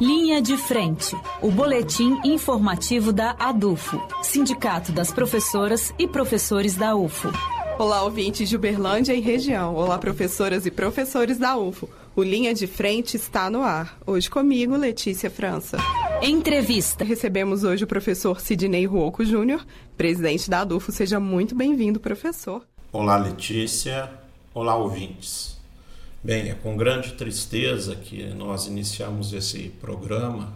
Linha de Frente, o boletim informativo da ADUFO, Sindicato das Professoras e Professores da UFO. Olá, ouvintes de Uberlândia e região. Olá, professoras e professores da UFO. O Linha de Frente está no ar. Hoje comigo, Letícia França. Entrevista. Recebemos hoje o professor Sidney Ruoco Júnior, presidente da ADUFO. Seja muito bem-vindo, professor. Olá, Letícia. Olá, ouvintes. Bem, é com grande tristeza que nós iniciamos esse programa,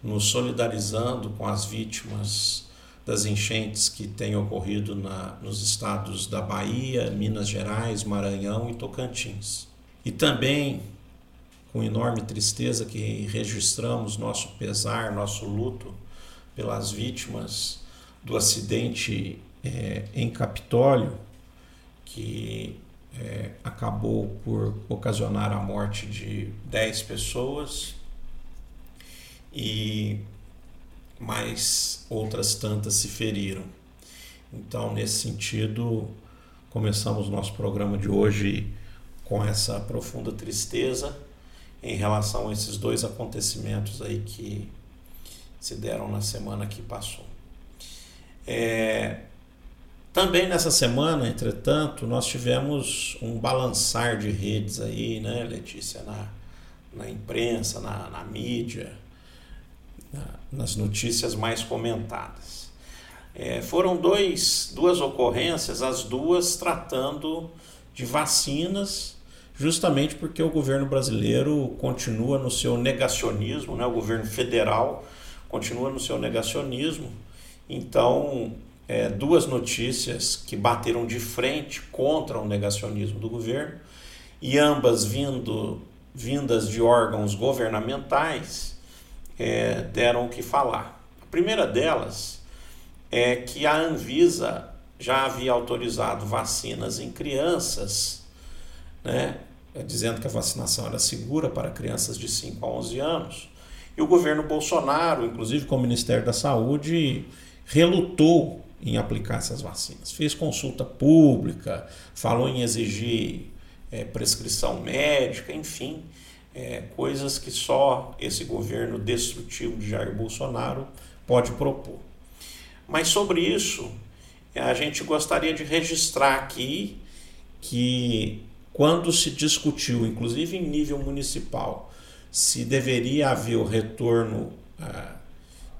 nos solidarizando com as vítimas das enchentes que têm ocorrido na, nos estados da Bahia, Minas Gerais, Maranhão e Tocantins. E também com enorme tristeza que registramos nosso pesar, nosso luto pelas vítimas do acidente é, em Capitólio, que é, acabou por ocasionar a morte de 10 pessoas e mais outras tantas se feriram. Então, nesse sentido, começamos nosso programa de hoje com essa profunda tristeza em relação a esses dois acontecimentos aí que se deram na semana que passou. É, também nessa semana, entretanto, nós tivemos um balançar de redes aí, né, Letícia, na, na imprensa, na, na mídia, na, nas notícias mais comentadas. É, foram dois, duas ocorrências, as duas tratando de vacinas, justamente porque o governo brasileiro continua no seu negacionismo, né, o governo federal continua no seu negacionismo. Então, é, duas notícias que bateram de frente contra o negacionismo do governo, e ambas vindo, vindas de órgãos governamentais, é, deram o que falar. A primeira delas é que a Anvisa já havia autorizado vacinas em crianças, né, dizendo que a vacinação era segura para crianças de 5 a 11 anos, e o governo Bolsonaro, inclusive com o Ministério da Saúde, relutou em aplicar essas vacinas. Fez consulta pública, falou em exigir é, prescrição médica, enfim, é, coisas que só esse governo destrutivo de Jair Bolsonaro pode propor. Mas sobre isso, a gente gostaria de registrar aqui que quando se discutiu, inclusive em nível municipal, se deveria haver o retorno ah,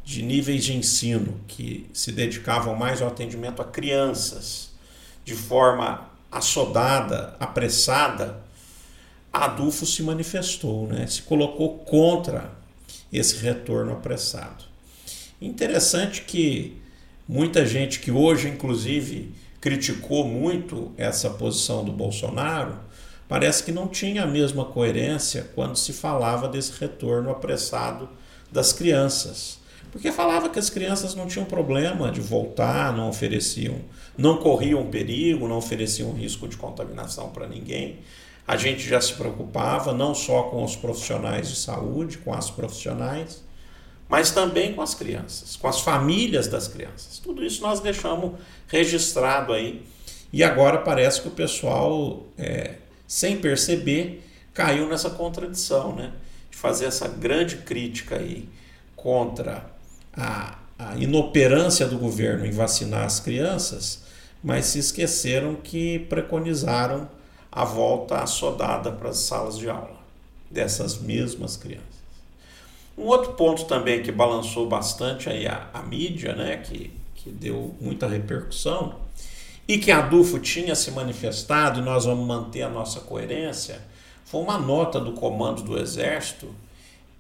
de níveis de ensino que se dedicavam mais ao atendimento a crianças de forma assodada, apressada, a Adufo se manifestou, né? se colocou contra esse retorno apressado. Interessante que muita gente que hoje, inclusive, criticou muito essa posição do Bolsonaro, parece que não tinha a mesma coerência quando se falava desse retorno apressado das crianças porque falava que as crianças não tinham problema de voltar, não ofereciam, não corriam perigo, não ofereciam risco de contaminação para ninguém. A gente já se preocupava não só com os profissionais de saúde, com as profissionais, mas também com as crianças, com as famílias das crianças. Tudo isso nós deixamos registrado aí. E agora parece que o pessoal, é, sem perceber, caiu nessa contradição, né? De fazer essa grande crítica aí contra a, a inoperância do governo em vacinar as crianças, mas se esqueceram que preconizaram a volta assodada para as salas de aula dessas mesmas crianças. Um outro ponto também que balançou bastante aí a, a mídia, né, que, que deu muita repercussão, e que a Adufo tinha se manifestado, e nós vamos manter a nossa coerência, foi uma nota do comando do Exército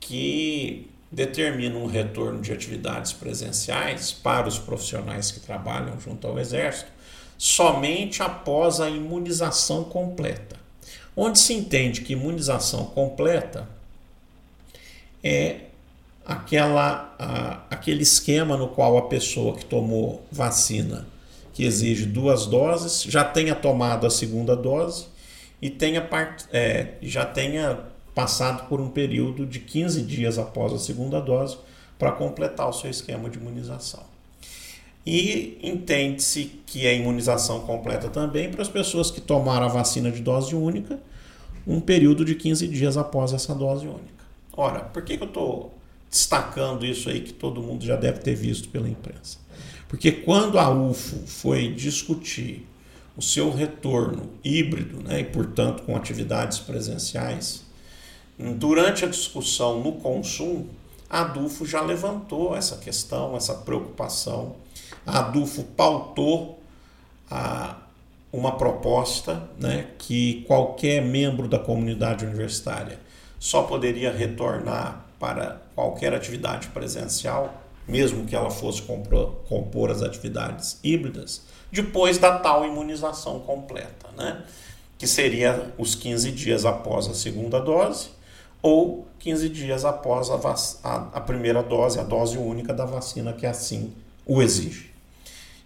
que determina um retorno de atividades presenciais para os profissionais que trabalham junto ao Exército somente após a imunização completa. Onde se entende que imunização completa é aquela, a, aquele esquema no qual a pessoa que tomou vacina, que exige duas doses, já tenha tomado a segunda dose e tenha é, já tenha passado por um período de 15 dias após a segunda dose para completar o seu esquema de imunização. E entende-se que a imunização completa também para as pessoas que tomaram a vacina de dose única um período de 15 dias após essa dose única. Ora, por que, que eu estou destacando isso aí que todo mundo já deve ter visto pela imprensa? Porque quando a UFO foi discutir o seu retorno híbrido, né, e portanto com atividades presenciais, durante a discussão no consumo, a Adufo já levantou essa questão, essa preocupação. A Adufo pautou a, uma proposta né, que qualquer membro da comunidade universitária só poderia retornar para qualquer atividade presencial, mesmo que ela fosse compor, compor as atividades híbridas, depois da tal imunização completa, né? que seria os 15 dias após a segunda dose ou 15 dias após a, a, a primeira dose, a dose única da vacina que assim o exige.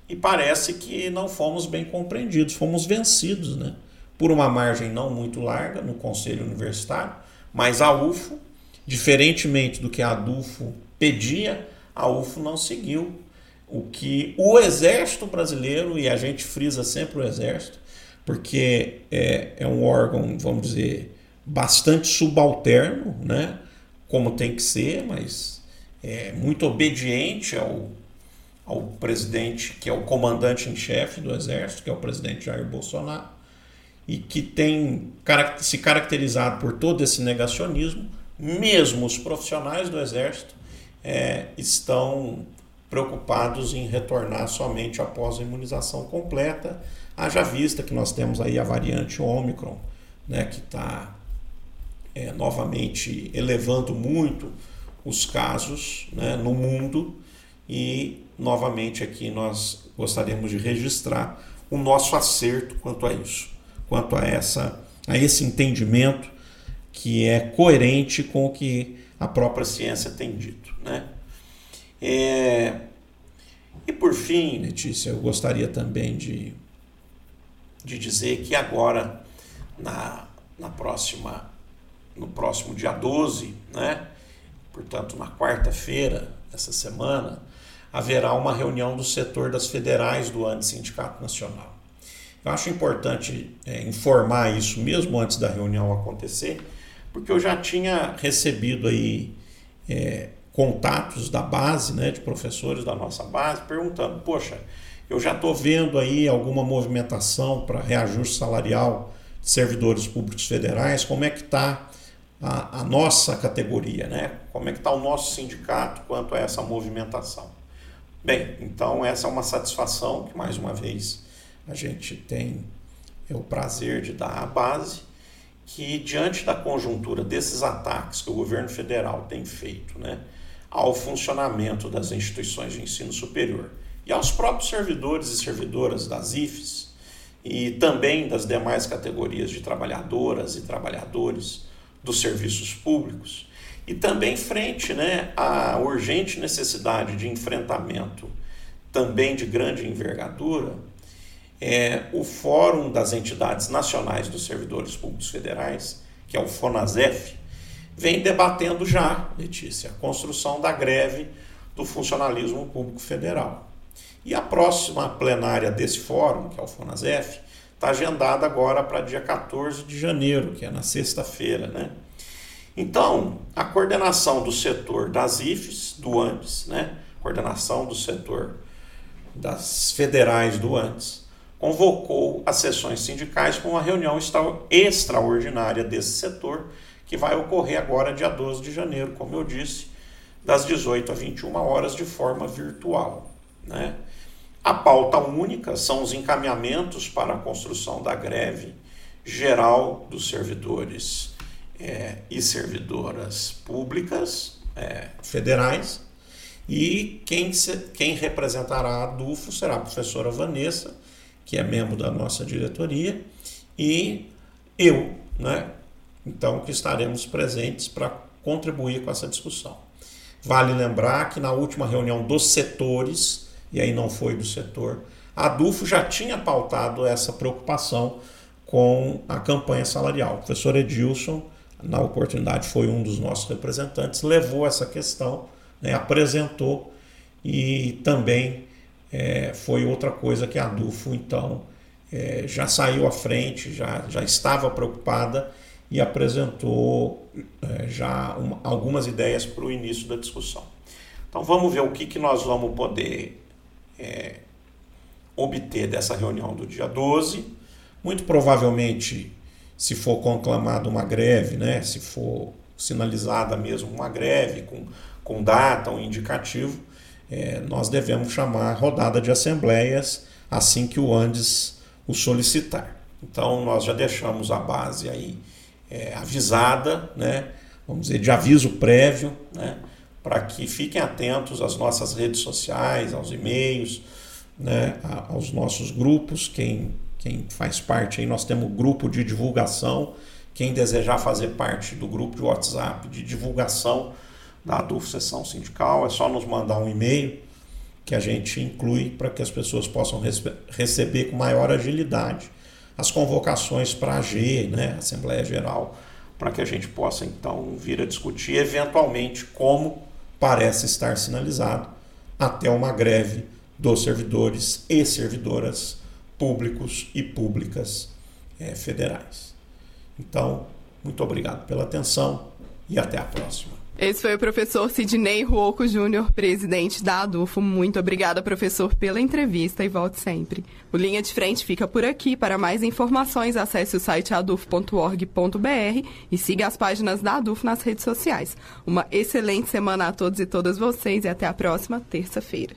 E parece que não fomos bem compreendidos, fomos vencidos, né? Por uma margem não muito larga no Conselho Universitário, mas a UFO, diferentemente do que a ADUFO pedia, a UFO não seguiu o que o Exército Brasileiro, e a gente frisa sempre o Exército, porque é, é um órgão, vamos dizer, bastante subalterno, né? como tem que ser, mas é muito obediente ao, ao presidente, que é o comandante em chefe do Exército, que é o presidente Jair Bolsonaro, e que tem se caracterizado por todo esse negacionismo, mesmo os profissionais do Exército é, estão preocupados em retornar somente após a imunização completa, haja vista que nós temos aí a variante Ômicron, né, que está é, novamente elevando muito os casos né, no mundo e novamente aqui nós gostaríamos de registrar o nosso acerto quanto a isso, quanto a essa a esse entendimento que é coerente com o que a própria ciência tem dito, né? É, e por fim, Letícia, eu gostaria também de, de dizer que agora na, na próxima no próximo dia 12, né? portanto, na quarta-feira dessa semana, haverá uma reunião do setor das federais do Sindicato Nacional. Eu acho importante é, informar isso mesmo antes da reunião acontecer, porque eu já tinha recebido aí é, contatos da base, né, de professores da nossa base, perguntando: poxa, eu já estou vendo aí alguma movimentação para reajuste salarial de servidores públicos federais, como é que está a, a nossa categoria, né? Como é que está o nosso sindicato quanto a essa movimentação? Bem, então essa é uma satisfação que mais uma vez a gente tem é o prazer de dar à base que diante da conjuntura desses ataques que o governo federal tem feito, né, ao funcionamento das instituições de ensino superior e aos próprios servidores e servidoras das IFES e também das demais categorias de trabalhadoras e trabalhadores dos serviços públicos e também frente né, à urgente necessidade de enfrentamento também de grande envergadura, é, o Fórum das Entidades Nacionais dos Servidores Públicos Federais, que é o FONASEF, vem debatendo já, Letícia, a construção da greve do funcionalismo público federal. E a próxima plenária desse fórum, que é o FONASEF, está agendada agora para dia 14 de janeiro, que é na sexta-feira, né? Então, a coordenação do setor das IFES, do ANDES, né? Coordenação do setor das federais do ANDES, convocou as sessões sindicais com uma reunião extraordinária desse setor, que vai ocorrer agora dia 12 de janeiro, como eu disse, das 18 a 21 horas de forma virtual, né? A pauta única são os encaminhamentos para a construção da greve geral dos servidores é, e servidoras públicas é, federais. E quem, quem representará a DUFO será a professora Vanessa, que é membro da nossa diretoria, e eu, né? Então, que estaremos presentes para contribuir com essa discussão. Vale lembrar que na última reunião dos setores, e aí não foi do setor. A Adufo já tinha pautado essa preocupação com a campanha salarial. O professor Edilson, na oportunidade, foi um dos nossos representantes, levou essa questão, né, apresentou e também é, foi outra coisa que a Adufo, então, é, já saiu à frente, já, já estava preocupada e apresentou é, já uma, algumas ideias para o início da discussão. Então vamos ver o que, que nós vamos poder é, obter dessa reunião do dia 12. Muito provavelmente, se for conclamada uma greve, né, se for sinalizada mesmo uma greve com, com data, um indicativo, é, nós devemos chamar rodada de assembleias assim que o Andes o solicitar. Então nós já deixamos a base aí é, avisada, né? vamos dizer, de aviso prévio, né? Para que fiquem atentos às nossas redes sociais, aos e-mails, né? aos nossos grupos. Quem, quem faz parte aí, nós temos grupo de divulgação. Quem desejar fazer parte do grupo de WhatsApp de divulgação da ADUF Sessão Sindical, é só nos mandar um e-mail que a gente inclui para que as pessoas possam receber com maior agilidade as convocações para a AG, né, Assembleia Geral, para que a gente possa então vir a discutir eventualmente como parece estar sinalizado até uma greve dos servidores e servidoras públicos e públicas é, federais. Então, muito obrigado pela atenção e até a próxima. Esse foi o professor Sidney Ruoco Júnior, presidente da ADUFO. Muito obrigada, professor, pela entrevista e volte sempre. O Linha de Frente fica por aqui. Para mais informações, acesse o site adufo.org.br e siga as páginas da ADUFO nas redes sociais. Uma excelente semana a todos e todas vocês e até a próxima terça-feira.